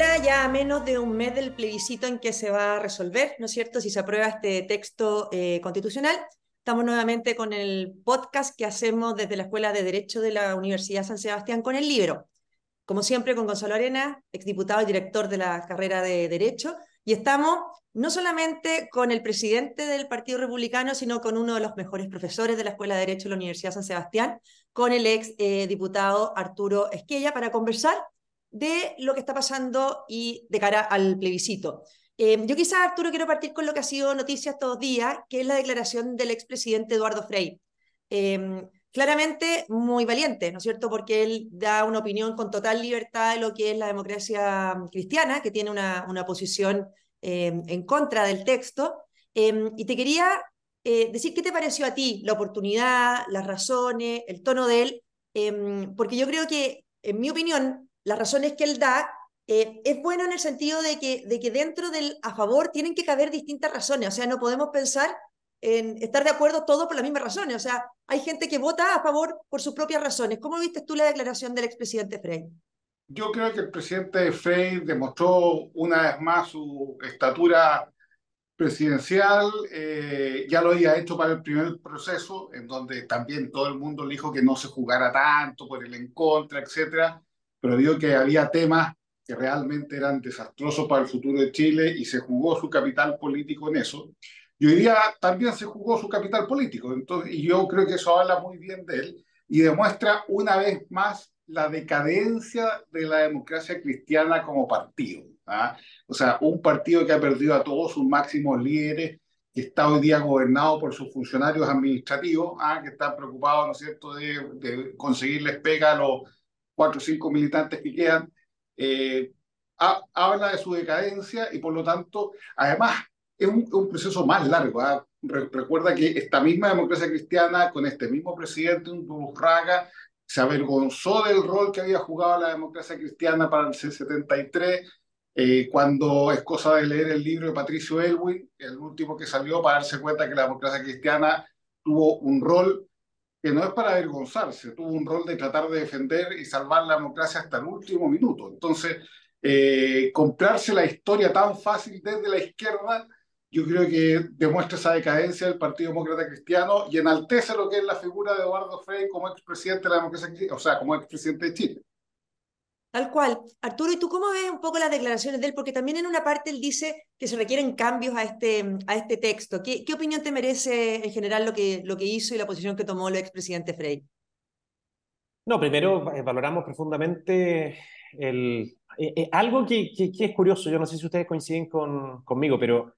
Hola, ya a menos de un mes del plebiscito en que se va a resolver, ¿no es cierto?, si se aprueba este texto eh, constitucional. Estamos nuevamente con el podcast que hacemos desde la Escuela de Derecho de la Universidad San Sebastián con el libro. Como siempre, con Gonzalo Arena, exdiputado y director de la carrera de Derecho. Y estamos no solamente con el presidente del Partido Republicano, sino con uno de los mejores profesores de la Escuela de Derecho de la Universidad San Sebastián, con el ex eh, diputado Arturo Esquella, para conversar de lo que está pasando y de cara al plebiscito. Eh, yo quizás, Arturo, quiero partir con lo que ha sido noticia estos días, que es la declaración del expresidente Eduardo Frei. Em, claramente muy valiente, ¿no es cierto? Porque él da una opinión con total libertad de lo que es la democracia cristiana, que tiene una, una posición em, en contra del texto. Em, y te quería eh, decir qué te pareció a ti la oportunidad, las razones, el tono de él, porque yo creo que, en mi opinión, las razones que él da, eh, es bueno en el sentido de que, de que dentro del a favor tienen que caber distintas razones, o sea, no podemos pensar en estar de acuerdo todos por las mismas razones, o sea, hay gente que vota a favor por sus propias razones. ¿Cómo viste tú la declaración del expresidente Frey? Yo creo que el presidente Frey demostró una vez más su estatura presidencial, eh, ya lo había hecho para el primer proceso, en donde también todo el mundo dijo que no se jugara tanto por el en contra, etcétera pero vio que había temas que realmente eran desastrosos para el futuro de Chile y se jugó su capital político en eso. Y hoy día también se jugó su capital político, entonces, y yo creo que eso habla muy bien de él y demuestra una vez más la decadencia de la democracia cristiana como partido. ¿ah? O sea, un partido que ha perdido a todos sus máximos líderes, que está hoy día gobernado por sus funcionarios administrativos, ¿ah? que están preocupados, ¿no es cierto?, de, de conseguirles pega a los cuatro o cinco militantes que quedan, eh, habla de su decadencia y por lo tanto, además, es un, proceso más largo. ¿ah? recuerda que esta misma democracia cristiana, con este mismo presidente, un Burraga, se avergonzó del rol que había jugado la democracia cristiana para el C-73, eh, cuando es cosa de leer el libro de Patricio Elwin, el último que salió, para darse cuenta que la democracia cristiana tuvo un rol que no es para avergonzarse, tuvo un rol de tratar de defender y salvar la democracia hasta el último minuto. Entonces, eh, comprarse la historia tan fácil desde la izquierda, yo creo que demuestra esa decadencia del Partido Demócrata Cristiano y enaltece lo que es la figura de Eduardo Frei como expresidente de la democracia, o sea, como expresidente de Chile. Tal cual. Arturo, ¿y tú cómo ves un poco las declaraciones de él? Porque también en una parte él dice que se requieren cambios a este, a este texto. ¿Qué, qué opinión te merece en general lo que, lo que hizo y la posición que tomó el expresidente Frey? No, primero eh, valoramos profundamente el, eh, eh, algo que, que, es curioso. Yo no sé si ustedes coinciden con, conmigo, pero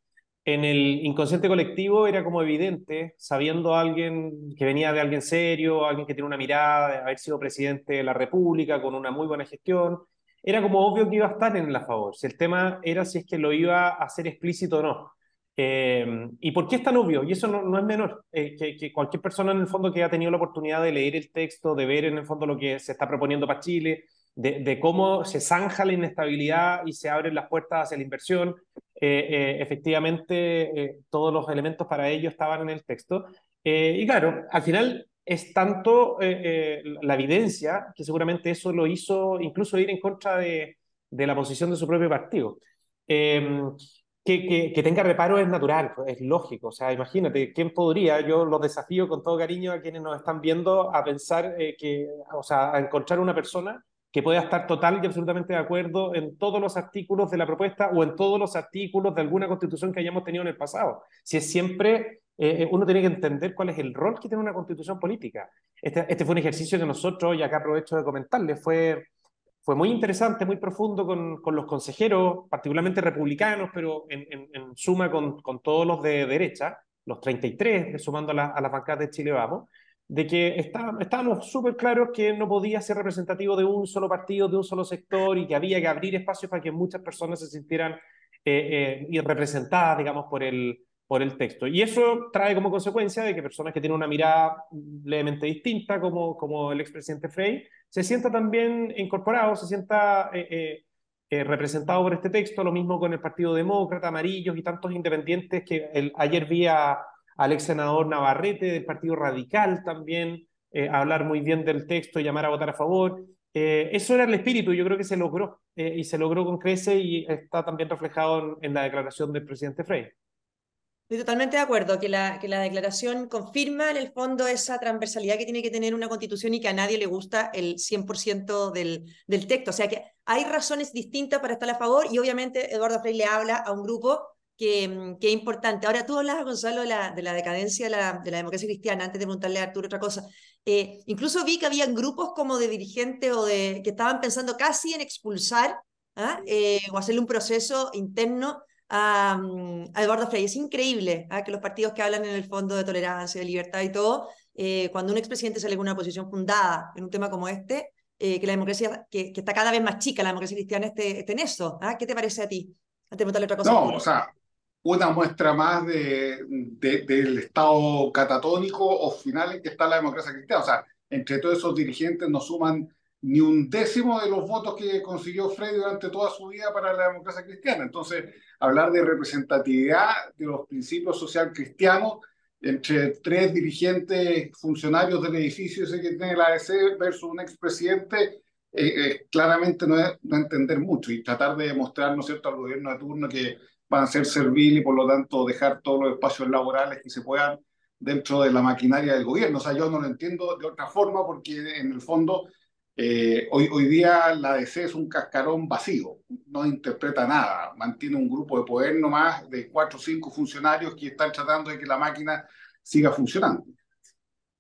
en el inconsciente colectivo era como evidente, sabiendo alguien que venía de alguien serio, alguien que tiene una mirada de haber sido presidente de la República con una muy buena gestión, era como obvio que iba a estar en la favor. Si el tema era si es que lo iba a hacer explícito o no. Eh, ¿Y por qué es tan obvio? Y eso no, no es menor, eh, que, que, cualquier persona en el fondo que ha tenido la oportunidad de leer el texto, de ver en el fondo lo que se está proponiendo para Chile, de, de cómo se zanja la inestabilidad y se abren las puertas hacia la inversión, eh, eh, efectivamente eh, todos los elementos para ello estaban en el texto. y claro, al final es tanto la evidencia que seguramente eso lo hizo incluso ir en contra de, de la posición de su propio partido. Em, que, que, tenga reparo es natural, es lógico. O sea, imagínate, ¿quién podría? Yo los desafío con todo cariño a quienes nos están viendo a pensar que, o sea, a encontrar una persona que pueda estar total y absolutamente de acuerdo en todos los artículos de la propuesta o en todos los artículos de alguna constitución que hayamos tenido en el pasado. Si es siempre, eh, uno tiene que entender cuál es el rol que tiene una constitución política. Este, este fue un ejercicio que nosotros, y acá aprovecho de comentarles, fue, fue muy interesante, muy profundo con, con los consejeros, particularmente republicanos, pero en, en, suma con, con, todos los de derecha, los 33, sumando a, la, a las bancadas de Chile Vamos de que está, estábamos súper claros que no podía ser representativo de un solo partido, de un solo sector y que había que abrir espacios para que muchas personas se sintieran eh, eh, representadas, digamos, por el, por el texto. Y eso trae como consecuencia de que personas que tienen una mirada levemente distinta, como, como el expresidente Frey, se sienta también incorporado, se sienta eh, representado por este texto, lo mismo con el Partido Demócrata, Amarillos y tantos independientes que ayer vi a al ex senador Navarrete del Partido Radical también, eh, hablar muy bien del texto llamar a votar a favor. Eh, eso era el espíritu, yo creo que se logró, eh, y se logró con crece y está también reflejado en, la declaración del presidente Frey. Estoy totalmente de acuerdo que la, que la declaración confirma en el fondo esa transversalidad que tiene que tener una constitución y que a nadie le gusta el 100% del, del texto. O sea que hay razones distintas para estar a favor y obviamente Eduardo Frey le habla a un grupo que, mm, que, es importante. Ahora, tú hablas, Gonzalo, de la, de la decadencia de la, de la, democracia cristiana, antes de preguntarle a Arturo otra cosa. Eh, incluso vi que habían grupos como de dirigentes o de que estaban pensando casi en expulsar ¿ah? eh, o hacerle un proceso interno a, mm, a Eduardo Frey. Es increíble ¿ah? que los partidos que hablan en el fondo de tolerancia, de libertad y todo, eh, cuando un expresidente sale con una posición fundada en un tema como este, que la democracia, que, que, está cada vez más chica, la democracia cristiana esté, esté en eso. ¿ah? ¿Qué te parece a ti? Antes de preguntarle otra cosa. No, o sea, una muestra más de, del estado catatónico o final en que está la democracia cristiana. O sea, entre todos esos dirigentes no suman ni un décimo de los votos que consiguió Frey durante toda su vida para la democracia cristiana. Entonces, hablar de representatividad de los principios social cristianos entre tres dirigentes funcionarios del edificio ese que tiene la ADC versus un expresidente, eh, eh, claramente no es no entender mucho y tratar de demostrar, ¿no es cierto?, al gobierno de turno que van a ser servil y por lo tanto dejar todos los espacios laborales que se puedan dentro de la maquinaria del gobierno. O sea, yo no lo entiendo de otra forma porque en el fondo eh, hoy, hoy día la DC es un cascarón vacío, no interpreta nada, mantiene un grupo de poder nomás de cuatro o cinco funcionarios que están tratando de que la máquina siga funcionando.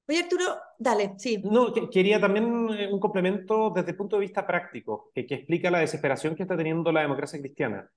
Oye, Arturo, dale, sí. No, quería también eh, un complemento desde el punto de vista práctico, que, que explica la desesperación que está teniendo la democracia cristiana.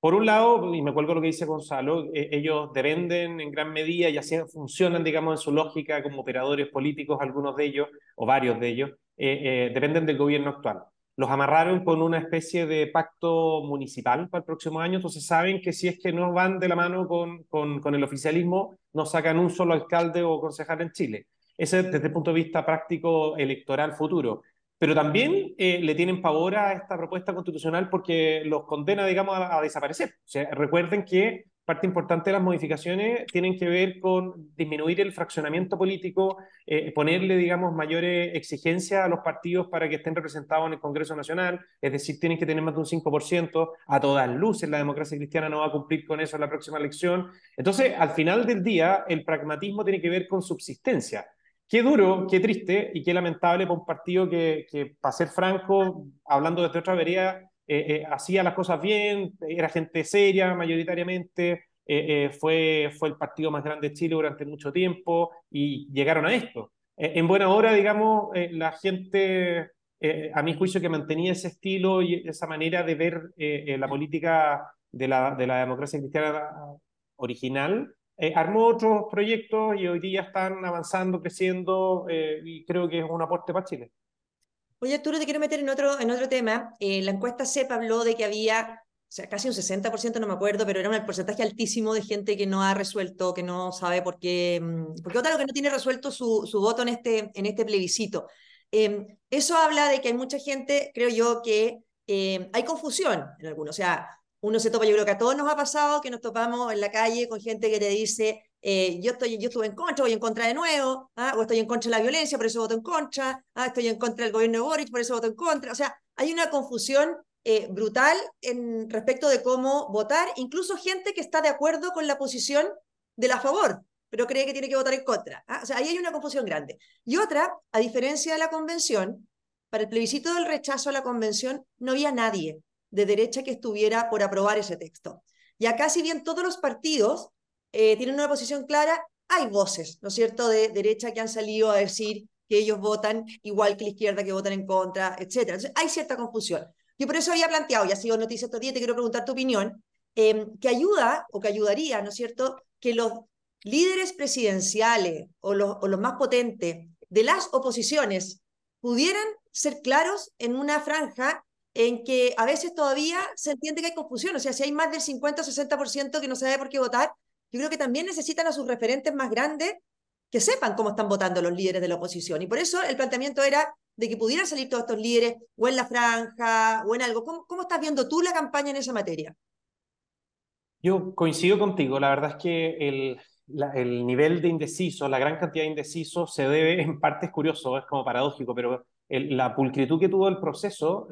Por un lado, y me cuelgo lo que dice Gonzalo, eh, ellos dependen en gran medida y así funcionan, digamos, en su lógica como operadores políticos, algunos de ellos, o varios de ellos, eh, eh, dependen del gobierno actual. Los amarraron con una especie de pacto municipal para el próximo año, entonces saben que si es que no van de la mano con, con, con el oficialismo, no sacan un solo alcalde o concejal en Chile. Ese desde el punto de vista práctico electoral futuro pero también eh, le tienen pavor a esta propuesta constitucional porque los condena, digamos, a, desaparecer. O sea, recuerden que parte importante de las modificaciones tienen que ver con disminuir el fraccionamiento político, eh, ponerle, digamos, mayores exigencias a los partidos para que estén representados en el Congreso Nacional, es decir, tienen que tener más de un 5%, a todas luces la democracia cristiana no va a cumplir con eso en la próxima elección. Entonces, al final del día, el pragmatismo tiene que ver con subsistencia. Qué duro, qué triste y qué lamentable para un partido que, que para ser franco, hablando desde otra vereda, eh, eh, hacía las cosas bien, era gente seria mayoritariamente, eh, fue, fue el partido más grande de Chile durante mucho tiempo y llegaron a esto. en buena hora, digamos, la gente, a mi juicio, que mantenía ese estilo y esa manera de ver la política de la, de la democracia cristiana original, eh, armó otros proyectos y hoy día están avanzando, creciendo eh, y creo que es un aporte para Chile. Oye, Arturo, te quiero meter en otro, en otro tema. Eh, la encuesta CEP habló de que había, o sea, casi un 60%, no me acuerdo, pero era un porcentaje altísimo de gente que no ha resuelto, que no sabe por qué, mm, porque otra lo que no tiene resuelto su, su voto en este, en este plebiscito. Em, eso habla de que hay mucha gente, creo yo, que em, hay confusión en algunos. O sea, uno se topa, yo creo que a todos nos ha pasado que nos topamos en la calle con gente que te dice, eh, yo, estoy, yo estuve en contra, voy en contra de nuevo, ¿ah? o estoy en contra de la violencia, por eso voto en contra, ¿ah? estoy en contra del gobierno de Boric, por eso voto en contra. O sea, hay una confusión eh, brutal en respecto de cómo votar, incluso gente que está de acuerdo con la posición de la favor, pero cree que tiene que votar en contra. ¿ah? O sea, ahí hay una confusión grande. Y otra, a diferencia de la convención, para el plebiscito del rechazo a la convención no había nadie de derecha que estuviera por aprobar ese texto. Y acá, si bien todos los partidos eh, tienen una posición clara, hay voces, ¿no es cierto?, de derecha que han salido a decir que ellos votan igual que la izquierda, que votan en contra, etc. Entonces, hay cierta confusión. Yo por eso había planteado, y ha sido noticia estos días, te quiero preguntar tu opinión, em, que ayuda o que ayudaría, ¿no es cierto?, que los líderes presidenciales o los, o los más potentes de las oposiciones pudieran ser claros en una franja en que a veces todavía se entiende que hay confusión. O sea, si hay más del 50 o 60% que no sabe por qué votar, yo creo que también necesitan a sus referentes más grandes que sepan cómo están votando los líderes de la oposición. Y por eso el planteamiento era de que pudieran salir todos estos líderes o en la franja o en algo. ¿Cómo, cómo estás viendo tú la campaña en esa materia? Yo coincido contigo. La verdad es que el, el nivel de indecisos, la gran cantidad de indecisos, se debe, en parte es curioso, es como paradójico, pero la pulcritud que tuvo el proceso,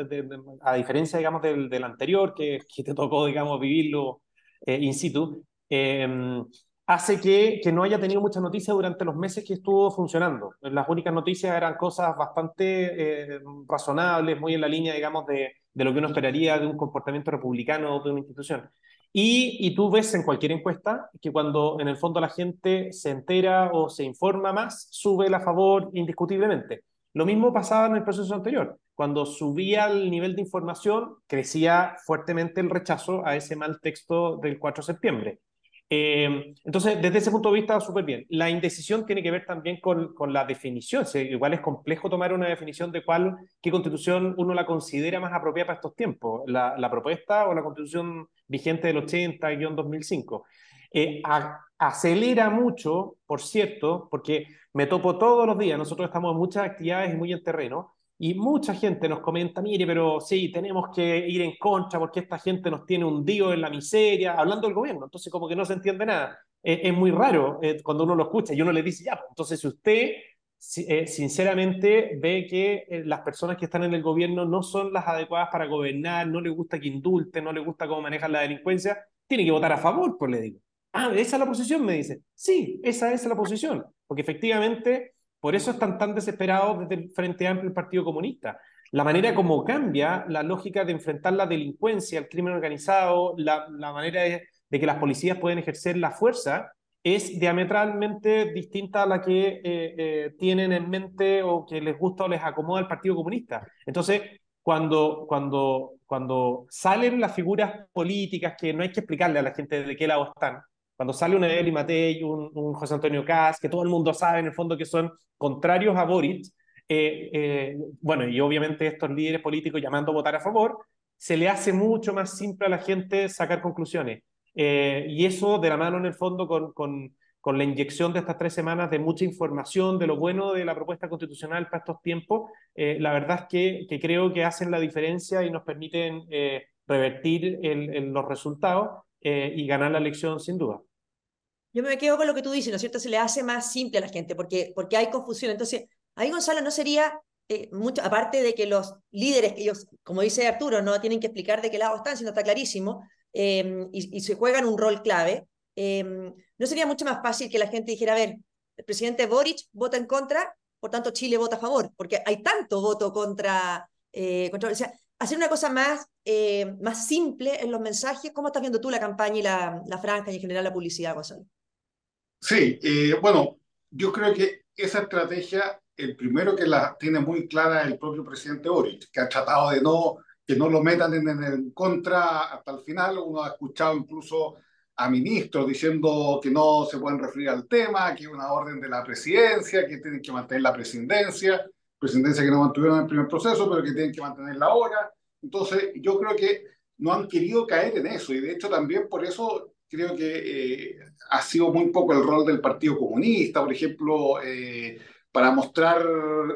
a diferencia, digamos, del, del anterior, que, que, te tocó, digamos, vivirlo eh, in situ, em, hace que, que, no haya tenido mucha noticia durante los meses que estuvo funcionando. Las únicas noticias eran cosas bastante eh, razonables, muy en la línea, digamos, de, de, lo que uno esperaría de un comportamiento republicano de una institución. Y, y, tú ves en cualquier encuesta que cuando en el fondo la gente se entera o se informa más, sube la favor indiscutiblemente. Lo mismo pasaba en el proceso anterior. Cuando subía el nivel de información, crecía fuertemente el rechazo a ese mal texto del 4 de septiembre. Eh, entonces, desde ese punto de vista, súper bien. La indecisión tiene que ver también con, con la definición. igual es complejo tomar una definición de cuál, qué constitución uno la considera más apropiada para estos tiempos, la, la propuesta o la constitución vigente del 80-2005. Eh, acelera mucho, por cierto, porque me topo todos los días, nosotros estamos en muchas actividades y muy en terreno, y mucha gente nos comenta, mire, pero sí, tenemos que ir en contra porque esta gente nos tiene hundido en la miseria, hablando del gobierno, entonces como que no se entiende nada. es muy raro eh, cuando uno lo escucha y uno le dice, ya, pues, entonces si usted eh, sinceramente ve que eh, las personas que están en el gobierno no son las adecuadas para gobernar, no le gusta que indulten, no le gusta cómo manejan la delincuencia, tiene que votar a favor, pues le digo. Ah, esa es la posición, me dice. Sí, esa es la posición, porque efectivamente por eso están tan desesperados desde el Frente Amplio el Partido Comunista. La manera como cambia la lógica de enfrentar la delincuencia, el crimen organizado, la, manera de, que las policías pueden ejercer la fuerza, es diametralmente distinta a la que eh, eh, tienen en mente o que les gusta o les acomoda el Partido Comunista. Entonces, cuando, cuando, cuando salen las figuras políticas que no hay que explicarle a la gente de qué lado están, cuando sale una Eli Matei, un, un José Antonio Cas, que todo el mundo sabe en el fondo que son contrarios a Boric, eh, eh, bueno, y obviamente estos líderes políticos llamando a votar a favor, se le hace mucho más simple a la gente sacar conclusiones. Eh, y eso de la mano en el fondo con, con, con, la inyección de estas tres semanas de mucha información de lo bueno de la propuesta constitucional para estos tiempos, la verdad es que, que, creo que hacen la diferencia y nos permiten revertir el, los resultados y ganar la elección sin duda. Yo me quedo con lo que tú dices, ¿no es cierto? Se le hace más simple a la gente porque, porque hay confusión. Entonces, ahí Gonzalo no sería, eh, mucho, aparte de que los líderes, ellos, como dice Arturo, no tienen que explicar de qué lado están, sino está clarísimo, em, y, se juegan un rol clave, em, no sería mucho más fácil que la gente dijera, a ver, el presidente Boric vota en contra, por tanto Chile vota a favor, porque hay tanto voto contra, eh, contra o sea, hacer una cosa más, eh, más simple en los mensajes. ¿Cómo estás viendo tú la campaña y la, la franja y en general la publicidad, Gonzalo? Sí, eh, bueno, yo creo que esa estrategia, el primero que la tiene muy clara el propio presidente Boric, que ha tratado de no que no lo metan en, en contra hasta el final. Uno ha escuchado incluso a ministros diciendo que no se pueden referir al tema, que es una orden de la presidencia, que tienen que mantener la presidencia, presidencia que no mantuvieron en el primer proceso, pero que tienen que mantenerla ahora. Entonces, yo creo que no han querido caer en eso y de hecho también por eso creo que eh, ha sido muy poco el rol del Partido Comunista, por ejemplo, eh, para mostrar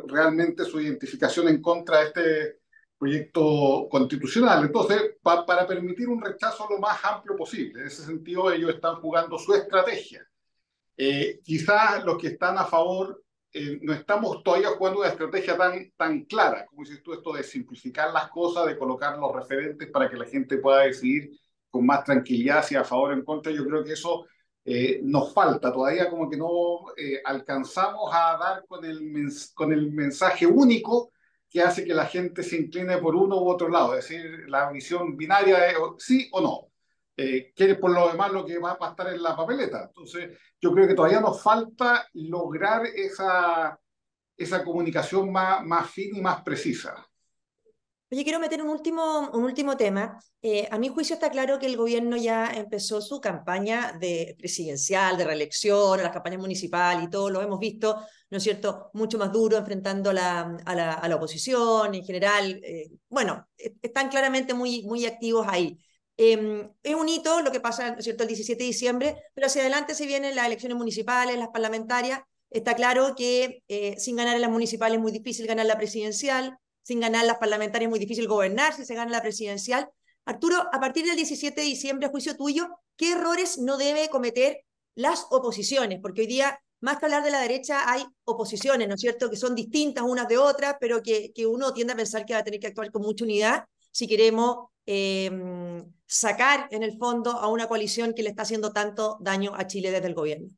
realmente su identificación en contra de este proyecto constitucional. Entonces, para permitir un rechazo lo más amplio posible. En ese sentido, ellos están jugando su estrategia. Eh, quizás los que están a favor no estamos todavía jugando una estrategia tan, tan clara, como dices tú, esto de simplificar las cosas, de colocar los referentes para que la gente pueda decidir con más tranquilidad si a favor o en contra. Yo creo que eso eh, nos falta, todavía como que no eh, alcanzamos a dar con el, con el mensaje único que hace que la gente se incline por uno u otro lado, es decir, la visión binaria de sí o no, eh, que es por lo demás lo que va a estar en la papeleta. Entonces, yo creo que todavía nos falta lograr esa, esa comunicación más, más fina y más precisa. Oye, quiero meter un último, un último tema. Eh, a mi juicio está claro que el gobierno ya empezó su campaña de presidencial, de reelección, las campañas municipales y todo, lo hemos visto, ¿no es cierto?, mucho más duro enfrentando la, a, la, a, la, oposición en general. Eh, bueno, e, están claramente muy, muy activos ahí. Em, es un hito lo que pasa, ¿no es cierto?, el 17 de diciembre, pero hacia adelante se vienen las elecciones municipales, las parlamentarias. Está claro que eh, sin ganar en las municipales es muy difícil ganar la presidencial sin ganar las parlamentarias es muy difícil gobernar si se gana la presidencial. Arturo, a partir del 17 de diciembre, a juicio tuyo, ¿qué errores no debe cometer las oposiciones? Porque hoy día más que hablar de la derecha, hay oposiciones, ¿no es cierto?, que son distintas unas de otras, pero que, uno tiende a pensar que va a tener que actuar con mucha unidad si queremos em, sacar en el fondo a una coalición que le está haciendo tanto daño a Chile desde el gobierno.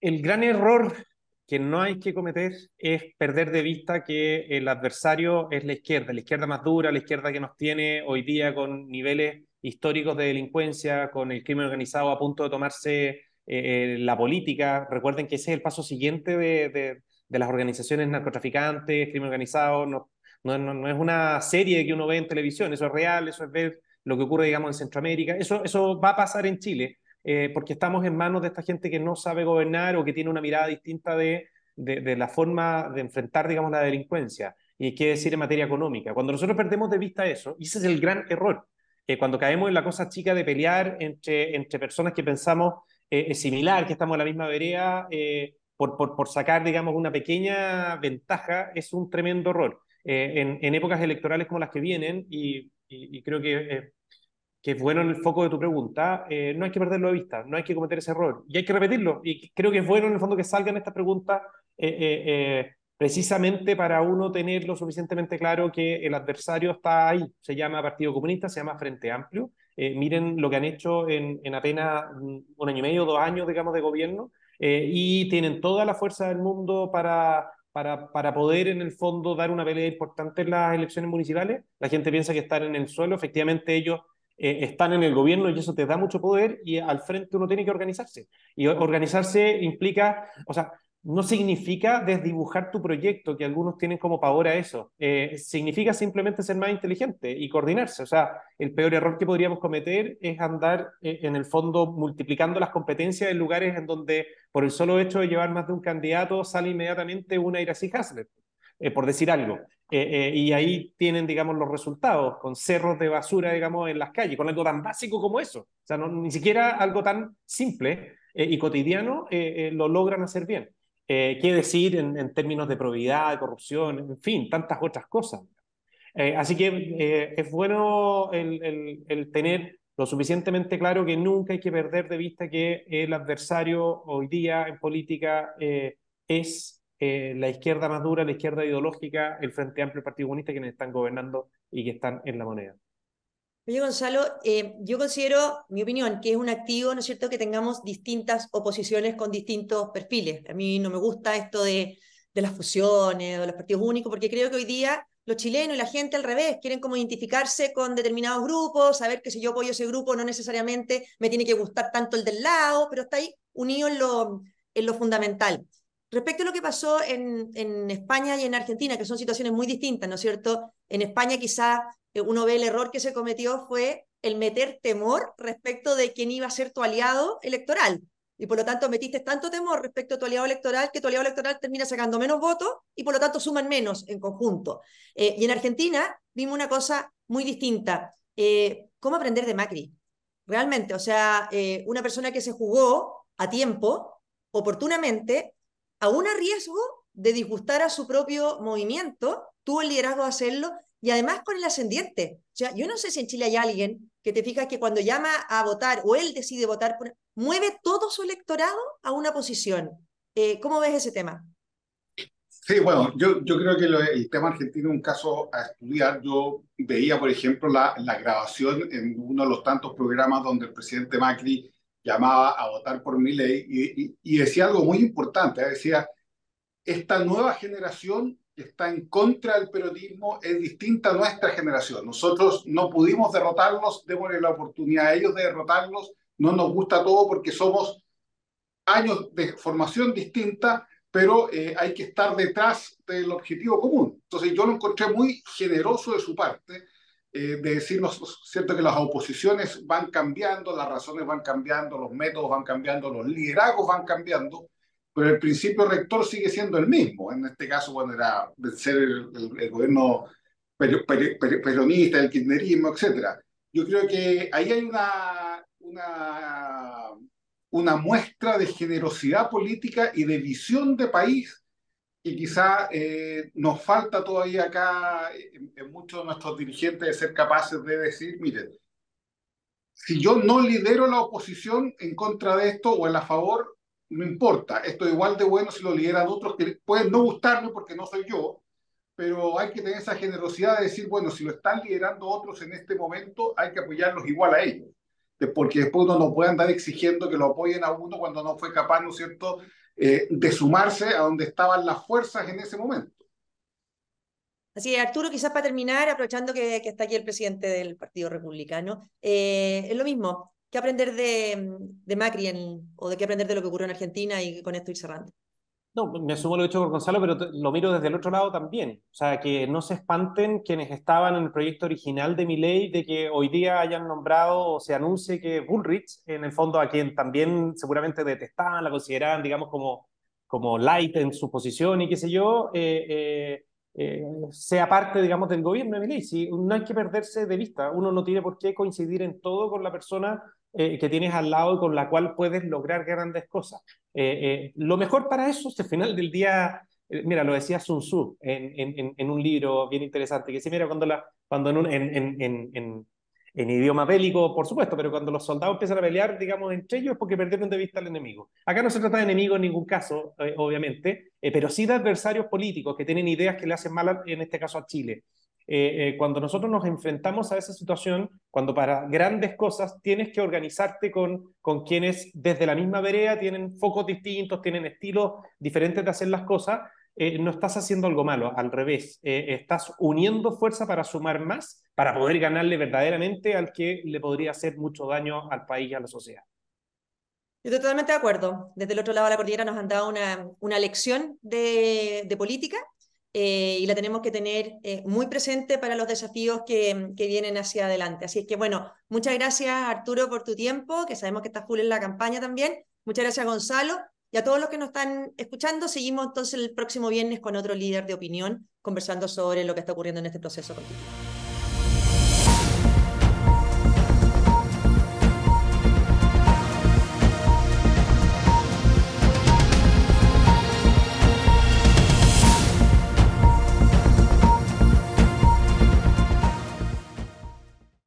El gran error que no hay que cometer es perder de vista que el adversario es la izquierda, la izquierda más dura, la izquierda que nos tiene hoy día con niveles históricos de delincuencia, con el crimen organizado a punto de tomarse eh, la política. Recuerden que ese es el paso siguiente de, de, las organizaciones narcotraficantes, crimen organizado. No, no, no, es una serie que uno ve en televisión, eso es real, eso es ver lo que ocurre, digamos, en Centroamérica. Eso, eso va a pasar en Chile, eh, porque estamos en manos de esta gente que no sabe gobernar o que tiene una mirada distinta de, de, de la forma de enfrentar, digamos, la delincuencia. Y qué decir en materia económica. Cuando nosotros perdemos de vista eso, y ese es el gran error, cuando caemos en la cosa chica de pelear entre, entre personas que pensamos eh, similar, que estamos en la misma vereda, eh, por, por, por, sacar, digamos, una pequeña ventaja, es un tremendo error. Eh, en, en, épocas electorales como las que vienen, y, y, creo que, que, es bueno en el foco de tu pregunta, no hay que perderlo de vista, no hay que cometer ese error, y hay que repetirlo, y creo que es bueno en el fondo que salgan estas preguntas precisamente para uno tener lo suficientemente claro que el adversario está ahí. Se llama Partido Comunista, se llama Frente Amplio. Eh, miren lo que han hecho en, en, apenas un año y medio, dos años, digamos, de gobierno, eh, y tienen toda la fuerza del mundo para, para, para, poder, en el fondo, dar una pelea importante en las elecciones municipales. La gente piensa que están en el suelo, efectivamente ellos eh, están en el gobierno y eso te da mucho poder y al frente uno tiene que organizarse. Y organizarse implica, o sea, no significa desdibujar tu proyecto, que algunos tienen como pavor a eso. Eh, significa simplemente ser más inteligente y coordinarse. O sea, el peor error que podríamos cometer es andar eh, en el fondo multiplicando las competencias en lugares en donde por el solo hecho de llevar más de un candidato sale inmediatamente una Iracy Hasler, eh, por decir algo. y ahí tienen, digamos, los resultados, con cerros de basura, digamos, en las calles, con algo tan básico como eso. O sea, no, ni siquiera algo tan simple y cotidiano lo logran hacer bien. Eh, qué decir en, términos de probidad, de corrupción, en fin, tantas otras cosas. Eh, así que eh, es bueno el, el, tener lo suficientemente claro que nunca hay que perder de vista que el adversario hoy día en política es la izquierda más dura, la izquierda ideológica, el Frente Amplio, el Partido Comunista, quienes están gobernando y que están en la moneda. Oye, Gonzalo, eh, yo considero, mi opinión, que es un activo, ¿no es cierto?, que tengamos distintas oposiciones con distintos perfiles. A mí no me gusta esto de, de las fusiones, de los partidos únicos, porque creo que hoy día los chilenos y la gente al revés quieren como identificarse con determinados grupos, saber que si yo apoyo ese grupo no necesariamente me tiene que gustar tanto el del lado, pero está ahí unido en lo, en lo fundamental. Respecto a lo que pasó en, España y en Argentina, que son situaciones muy distintas, ¿no es cierto? En España quizá eh, uno ve el error que se cometió fue el meter temor respecto de quién iba a ser tu aliado electoral. Y por lo tanto metiste tanto temor respecto a tu aliado electoral que tu aliado electoral termina sacando menos votos y por lo tanto suman menos en conjunto. Eh, y en Argentina vimos una cosa muy distinta. Eh, ¿Cómo aprender de Macri? Realmente, o sea, una persona que se jugó a tiempo, oportunamente, aún a riesgo de disgustar a su propio movimiento, tuvo el liderazgo de hacerlo y además con el ascendiente. O sea, yo no sé si en Chile hay alguien que te fijas que cuando llama a votar o él decide votar, mueve todo su electorado a una posición. Eh, ¿Cómo ves ese tema? Sí, bueno, yo, creo que el tema argentino es un caso a estudiar. Yo veía, por ejemplo, la grabación en uno de los tantos programas donde el presidente Macri llamaba a votar por mi ley y, y decía algo muy importante. ¿eh? Decía, esta nueva generación está en contra del peronismo es distinta a nuestra generación. Nosotros no pudimos derrotarlos, démosle la oportunidad a ellos de derrotarlos. No nos gusta todo porque somos años de formación distinta, pero eh, hay que estar detrás del objetivo común. Entonces yo lo encontré muy generoso de su parte, eh, de decirnos, cierto, que las oposiciones van cambiando, las razones van cambiando, los métodos van cambiando, los liderazgos van cambiando, pero el principio rector sigue siendo el mismo. En este caso, bueno, era ser el, gobierno peronista, el kirchnerismo, etc. Yo creo que ahí hay una, una muestra de generosidad política y de visión de país que quizá eh, nos falta todavía acá en, en, muchos de nuestros dirigentes de ser capaces de decir, miren, si yo no lidero la oposición en contra de esto o en la favor, no importa, esto es igual de bueno si lo lideran otros que pueden no gustarme porque no soy yo, pero hay que tener esa generosidad de decir, bueno, si lo están liderando otros en este momento, hay que apoyarlos igual a ellos, porque después uno no puede andar exigiendo que lo apoyen a uno cuando no fue capaz, ¿no es cierto?, eh, de sumarse a donde estaban las fuerzas en ese momento. Así es, Arturo, quizás para terminar, aprovechando que, está aquí el presidente del Partido Republicano, eh, es lo mismo, ¿qué aprender de, de Macri o de qué aprender de lo que ocurrió en Argentina y con esto ir cerrando? No, me asumo lo hecho por Gonzalo, pero lo miro desde el otro lado también. O sea, que no se espanten quienes estaban en el proyecto original de mi ley de que hoy día hayan nombrado o se anuncie que Bullrich, en el fondo a quien también seguramente detestaban, la consideraban, digamos, como, como light en su posición y qué sé yo, eh, eh, eh, sea parte, digamos, del gobierno de mi ley. No hay que perderse de vista. Uno no tiene por qué coincidir en todo con la persona eh, que tienes al lado y con la cual puedes lograr grandes cosas. Eh, eh, lo mejor para eso es al final del día, mira, lo decía Sun Tzu en, en, un libro bien interesante, que sí, mira, cuando, la, en, idioma bélico, por supuesto, pero cuando los soldados empiezan a pelear, digamos, entre ellos, porque perdieron de vista al enemigo. Acá no se trata de enemigos en ningún caso, obviamente, pero sí de adversarios políticos que tienen ideas que le hacen mal, en este caso a Chile. Eh, eh, cuando nosotros nos enfrentamos a esa situación, cuando para grandes cosas tienes que organizarte con, con quienes desde la misma vereda tienen focos distintos, tienen estilos diferentes de hacer las cosas, eh, no estás haciendo algo malo, al revés, estás uniendo fuerza para sumar más, para poder ganarle verdaderamente al que le podría hacer mucho daño al país y a la sociedad. Yo estoy totalmente de acuerdo. Desde el otro lado de la cordillera nos han dado una, una lección de, de política eh, y la tenemos que tener eh, muy presente para los desafíos que, que, vienen hacia adelante. Así es que, bueno, muchas gracias Arturo por tu tiempo, que sabemos que estás full en la campaña también. Muchas gracias Gonzalo y a todos los que nos están escuchando. Seguimos entonces el próximo viernes con otro líder de opinión conversando sobre lo que está ocurriendo en este proceso.